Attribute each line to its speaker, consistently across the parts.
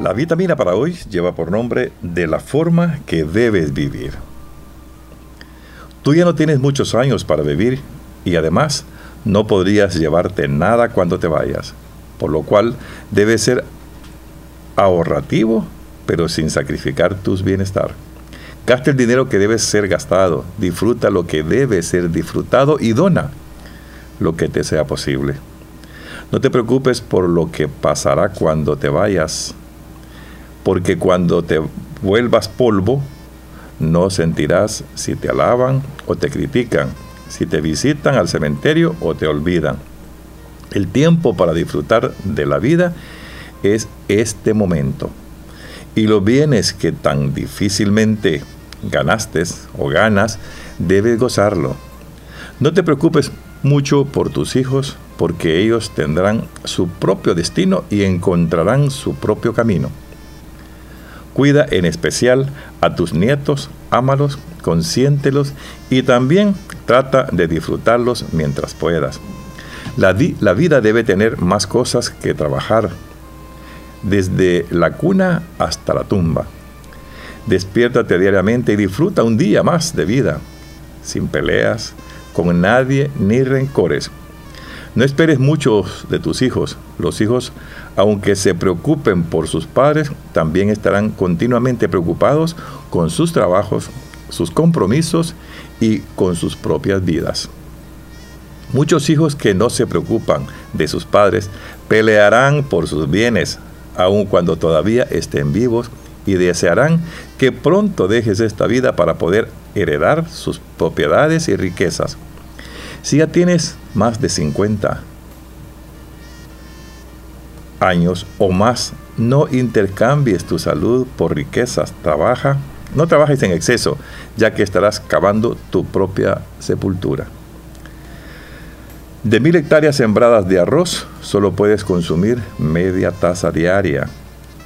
Speaker 1: La vitamina para hoy lleva por nombre de la forma que debes vivir. Tú ya no tienes muchos años para vivir y además no podrías llevarte nada cuando te vayas, por lo cual debes ser ahorrativo pero sin sacrificar tus bienestar. Gasta el dinero que debe ser gastado, disfruta lo que debe ser disfrutado y dona lo que te sea posible. No te preocupes por lo que pasará cuando te vayas, porque cuando te vuelvas polvo, no sentirás si te alaban o te critican, si te visitan al cementerio o te olvidan. El tiempo para disfrutar de la vida es este momento y los bienes que tan difícilmente ganaste o ganas, debes gozarlo. No te preocupes mucho por tus hijos, porque ellos tendrán su propio destino y encontrarán su propio camino. Cuida en especial a tus nietos, ámalos, consiéntelos y también trata de disfrutarlos mientras puedas. La, la vida debe tener más cosas que trabajar, desde la cuna hasta la tumba. Despiértate diariamente y disfruta un día más de vida, sin peleas, con nadie ni rencores. No esperes mucho de tus hijos. Los hijos, aunque se preocupen por sus padres, también estarán continuamente preocupados con sus trabajos, sus compromisos y con sus propias vidas. Muchos hijos que no se preocupan de sus padres pelearán por sus bienes, aun cuando todavía estén vivos, y desearán que pronto dejes esta vida para poder heredar sus propiedades y riquezas. Si ya tienes más de 50 años o más, no intercambies tu salud por riquezas. Trabaja, no trabajes en exceso, ya que estarás cavando tu propia sepultura. De mil hectáreas sembradas de arroz, solo puedes consumir media taza diaria.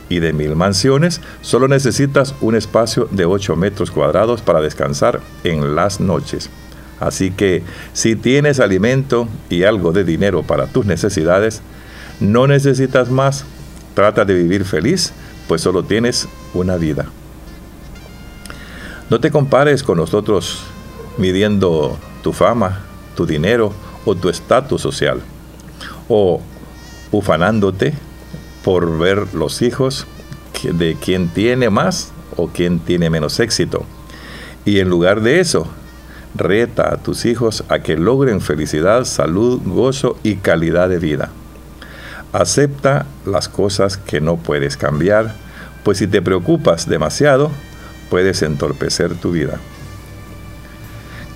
Speaker 1: Y de mil mansiones, solo necesitas un espacio de 8 metros cuadrados para descansar en las noches. Así que si tienes alimento y algo de dinero para tus necesidades, no necesitas más. Trata de vivir feliz, pues solo tienes una vida. No te compares con nosotros midiendo tu fama, tu dinero o tu estatus social, o ufanándote por ver los hijos de quien tiene más o quien tiene menos éxito. Y en lugar de eso, reta a tus hijos a que logren felicidad, salud, gozo y calidad de vida. Acepta las cosas que no puedes cambiar, pues si te preocupas demasiado, puedes entorpecer tu vida.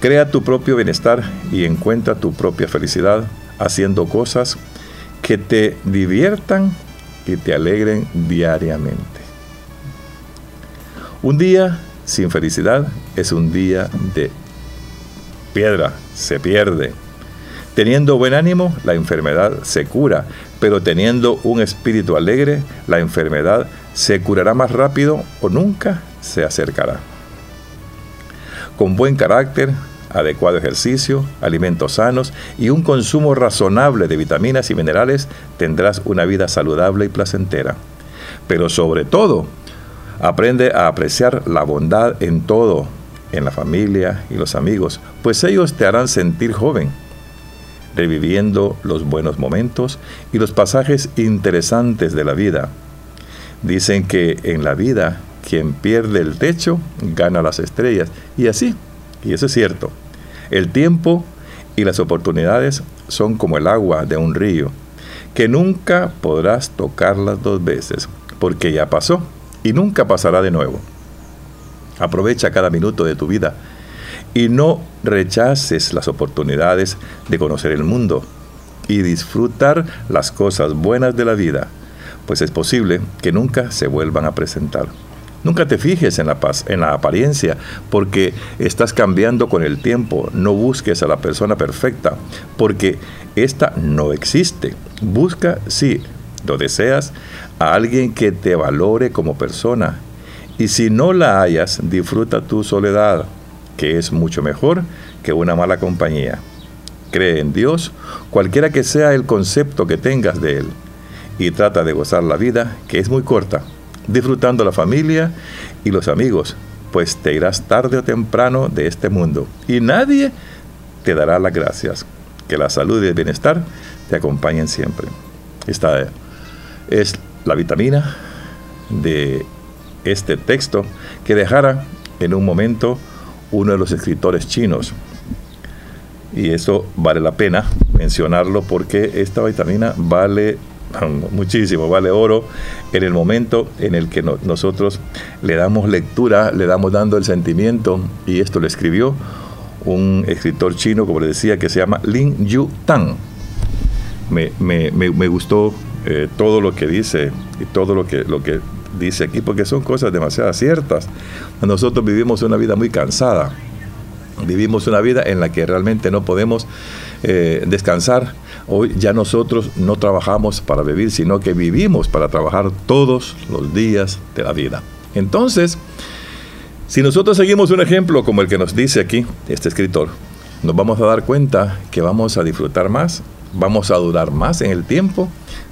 Speaker 1: Crea tu propio bienestar y encuentra tu propia felicidad haciendo cosas que te diviertan y te alegren diariamente. Un día sin felicidad es un día de piedra, se pierde. Teniendo buen ánimo, la enfermedad se cura, pero teniendo un espíritu alegre, la enfermedad se curará más rápido o nunca se acercará. Con buen carácter, adecuado ejercicio, alimentos sanos y un consumo razonable de vitaminas y minerales, tendrás una vida saludable y placentera. Pero sobre todo, aprende a apreciar la bondad en todo, en la familia y los amigos, pues ellos te harán sentir joven, reviviendo los buenos momentos y los pasajes interesantes de la vida. Dicen que en la vida quien pierde el techo gana las estrellas, y así y eso es cierto. El tiempo y las oportunidades son como el agua de un río, que nunca podrás tocarlas dos veces, porque ya pasó y nunca pasará de nuevo. Aprovecha cada minuto de tu vida y no rechaces las oportunidades de conocer el mundo y disfrutar las cosas buenas de la vida, pues es posible que nunca se vuelvan a presentar. Nunca te fijes en la, paz, en la apariencia, porque estás cambiando con el tiempo. No busques a la persona perfecta, porque esta no existe. Busca, si lo deseas, a alguien que te valore como persona. Y si no la hayas, disfruta tu soledad, que es mucho mejor que una mala compañía. Cree en Dios, cualquiera que sea el concepto que tengas de Él, y trata de gozar la vida, que es muy corta disfrutando la familia y los amigos, pues te irás tarde o temprano de este mundo y nadie te dará las gracias. Que la salud y el bienestar te acompañen siempre. Esta es la vitamina de este texto que dejara en un momento uno de los escritores chinos. Y eso vale la pena mencionarlo porque esta vitamina vale muchísimo, vale oro en el momento en el que nosotros le damos lectura, le damos dando el sentimiento, y esto lo escribió un escritor chino, como le decía, que se llama Lin Yu Tang. Me, me, me, gustó eh, todo lo que dice y todo lo que, lo que dice aquí, porque son cosas demasiado ciertas. Nosotros vivimos una vida muy cansada, vivimos una vida en la que realmente no podemos eh, descansar. Hoy ya nosotros no trabajamos para vivir, sino que vivimos para trabajar todos los días de la vida. Entonces, si nosotros seguimos un ejemplo como el que nos dice aquí este escritor, nos vamos a dar cuenta que vamos a disfrutar más, vamos a durar más en el tiempo,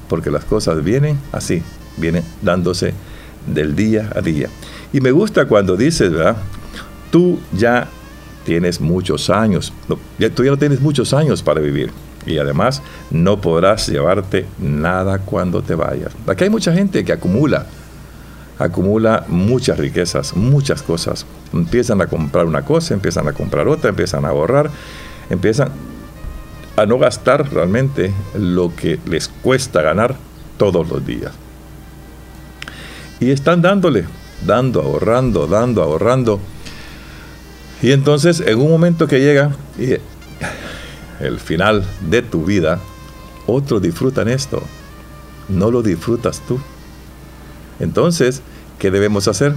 Speaker 1: porque las cosas vienen así, vienen dándose del día a día. Y me gusta cuando dices, ¿verdad? Tú ya tienes muchos años, tú ya no tienes muchos años para vivir. Y además no podrás llevarte nada cuando te vayas. Aquí hay mucha gente que acumula, acumula muchas riquezas, muchas cosas. Empiezan a comprar una cosa, empiezan a comprar otra, empiezan a ahorrar, empiezan a no gastar realmente lo que les cuesta ganar todos los días. Y están dándole, dando, ahorrando, dando, ahorrando. Y entonces en un momento que llega el final de tu vida, otros disfrutan esto. No lo disfrutas tú. Entonces, ¿qué debemos hacer?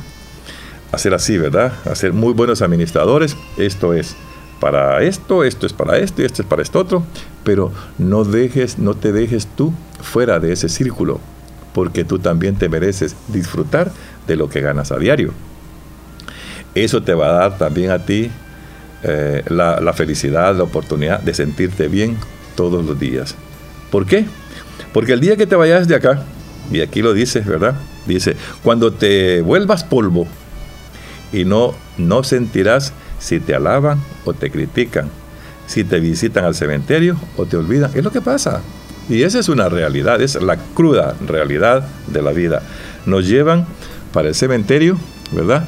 Speaker 1: Hacer así, ¿verdad? Hacer muy buenos administradores. Esto es para esto, esto es para esto y esto es para esto otro. Pero no dejes, no te dejes tú fuera de ese círculo porque tú también te mereces disfrutar de lo que ganas a diario. Eso te va a dar también a ti eh, la, felicidad, la oportunidad de sentirte bien todos los días. ¿Por qué? Porque el día que te vayas de acá, y aquí lo dice, ¿verdad? Dice, cuando te vuelvas polvo y no, no sentirás si te alaban o te critican, si te visitan al cementerio o te olvidan. Es lo que pasa. Y esa es una realidad, es la cruda realidad de la vida. Nos llevan para el cementerio, ¿verdad?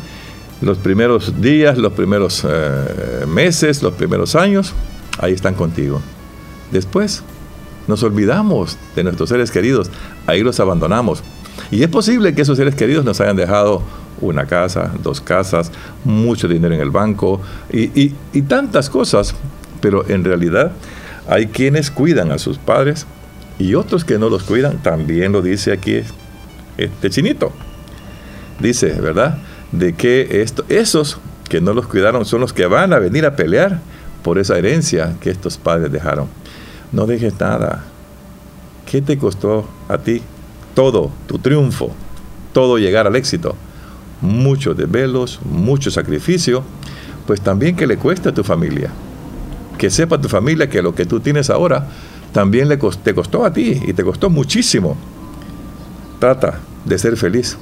Speaker 1: Los primeros días, los primeros eh, meses, los primeros años, ahí están contigo. Después nos olvidamos de nuestros seres queridos, ahí los abandonamos. Y es posible que esos seres queridos nos hayan dejado una casa, dos casas, mucho dinero en el banco y, y tantas cosas, pero en realidad hay quienes cuidan a sus padres, y otros que no los cuidan, también lo dice aquí este chinito. Dice, ¿verdad? De que esto, esos que no los cuidaron son los que van a venir a pelear por esa herencia que estos padres dejaron. No dejes nada. ¿Qué te costó a ti? Todo, tu triunfo, todo llegar al éxito. Muchos desvelos, mucho sacrificio, pues también que le cueste a tu familia. Que sepa tu familia que lo que tú tienes ahora también le te costó a ti y te costó muchísimo. Trata de ser feliz.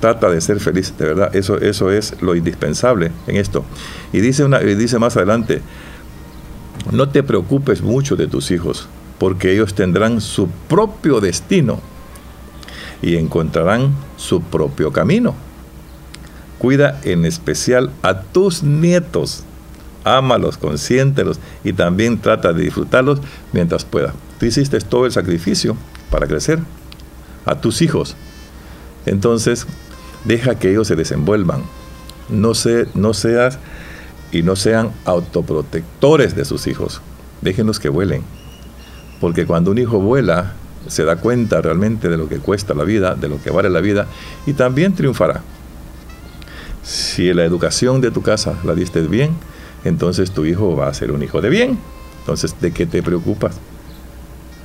Speaker 1: Trata de ser feliz, de verdad. Eso, eso es lo indispensable en esto. Y dice, una, dice más adelante, no te preocupes mucho de tus hijos, porque ellos tendrán su propio destino y encontrarán su propio camino. Cuida en especial a tus nietos ámalos, consiéntelos y también trata de disfrutarlos mientras pueda. Tú hiciste todo el sacrificio para crecer a tus hijos. Entonces, deja que ellos se desenvuelvan. No, no seas y no sean autoprotectores de sus hijos. Déjenlos que vuelen. Porque cuando un hijo vuela, se da cuenta realmente de lo que cuesta la vida, de lo que vale la vida, y también triunfará. Si la educación de tu casa la diste bien, entonces tu hijo va a ser un hijo de bien. Entonces, ¿de qué te preocupas?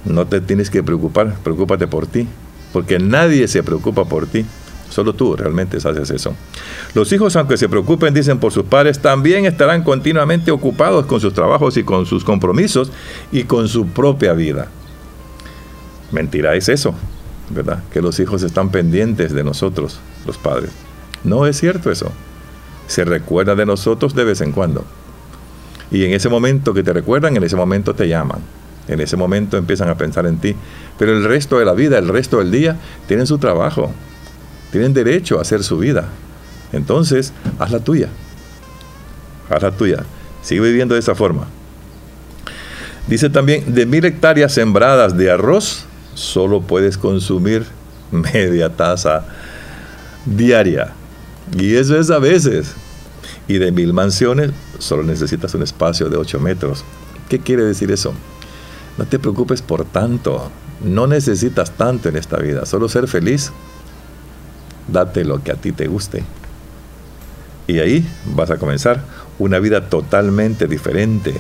Speaker 1: No te tienes que preocupar, preocúpate por ti, porque nadie se preocupa por ti. Solo tú realmente haces eso. Los hijos, aunque se preocupen, dicen por sus padres, también estarán continuamente ocupados con sus trabajos y con sus compromisos y con su propia vida. Mentira es eso. ¿verdad? Que los hijos están pendientes de nosotros, los padres. No es cierto eso. Se recuerda de nosotros de vez en cuando. Y en ese momento que te recuerdan, en ese momento te llaman. En ese momento empiezan a pensar en ti. Pero el resto de la vida, el resto del día, tienen su trabajo. Tienen derecho a hacer su vida. Entonces, haz la tuya. Haz la tuya. Sigue viviendo de esa forma. Dice también, de mil hectáreas sembradas de arroz, solo puedes consumir media taza diaria. Y eso es a veces. Y de mil mansiones, solo necesitas un espacio de 8 metros. ¿Qué quiere decir eso? No te preocupes por tanto. No necesitas tanto en esta vida. Solo ser feliz. Date lo que a ti te guste. Y ahí vas a comenzar una vida totalmente diferente.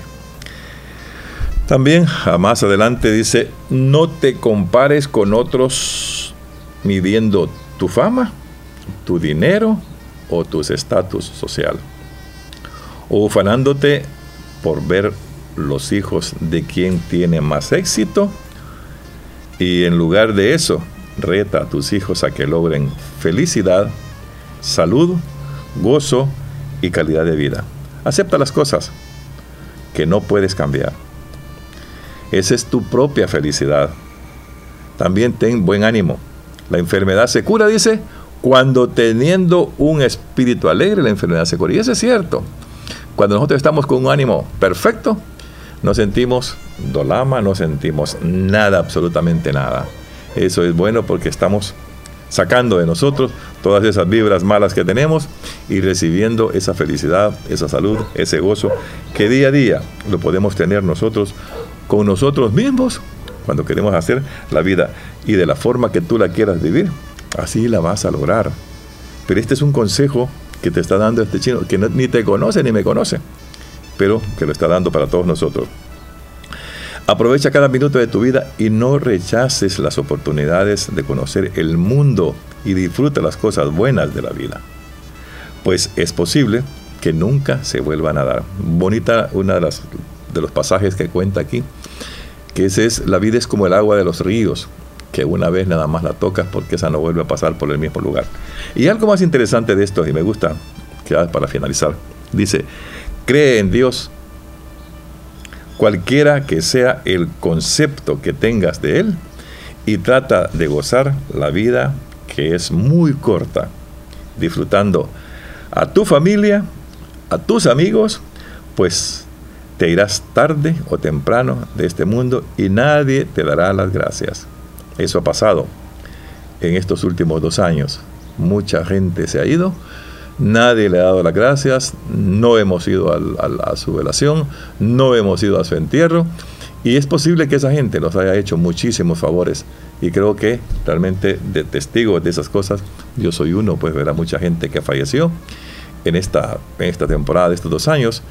Speaker 1: También más adelante dice, no te compares con otros midiendo tu fama, tu dinero o tu estatus social, o ufanándote por ver los hijos de quien tiene más éxito y en lugar de eso, reta a tus hijos a que logren felicidad, salud, gozo y calidad de vida. Acepta las cosas que no puedes cambiar esa es tu propia felicidad. También ten buen ánimo. La enfermedad se cura, dice, cuando teniendo un espíritu alegre, la enfermedad se cura. Y eso es cierto. Cuando nosotros estamos con un ánimo perfecto, no sentimos dolama, no sentimos nada, absolutamente nada. Eso es bueno porque estamos sacando de nosotros todas esas vibras malas que tenemos y recibiendo esa felicidad, esa salud, ese gozo que día a día lo podemos tener nosotros con nosotros mismos cuando queremos hacer la vida y de la forma que tú la quieras vivir, así la vas a lograr. Pero este es un consejo que te está dando este chino, que ni te conoce ni me conoce, pero que lo está dando para todos nosotros. Aprovecha cada minuto de tu vida y no rechaces las oportunidades de conocer el mundo y disfruta las cosas buenas de la vida. Pues es posible que nunca se vuelvan a dar. Bonita una de los pasajes que cuenta aquí, que es, la vida es como el agua de los ríos, que una vez nada más la tocas porque esa no vuelve a pasar por el mismo lugar. Y algo más interesante de esto, y me gusta, que para finalizar, dice, cree en Dios, cualquiera que sea el concepto que tengas de Él, y trata de gozar la vida que es muy corta, disfrutando a tu familia, a tus amigos, pues te irás tarde o temprano de este mundo y nadie te dará las gracias. Eso ha pasado en estos últimos dos años. Mucha gente se ha ido, nadie le ha dado las gracias, no hemos ido a su velación, no hemos ido a su entierro y es posible que esa gente nos haya hecho muchísimos favores y creo que realmente de testigos de esas cosas, yo soy uno, pues verá mucha gente que falleció en esta, en esta temporada de estos dos años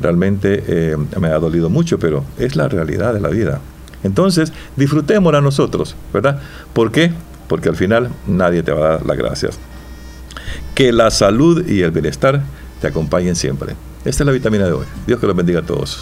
Speaker 1: realmente eh, me ha dolido mucho, pero es la realidad de la vida. Entonces, disfrutémosla nosotros, ¿verdad? ¿Por qué? Porque al final nadie te va a dar las gracias. Que la salud y el bienestar te acompañen siempre. Esta es la vitamina de hoy. Dios que los bendiga a todos.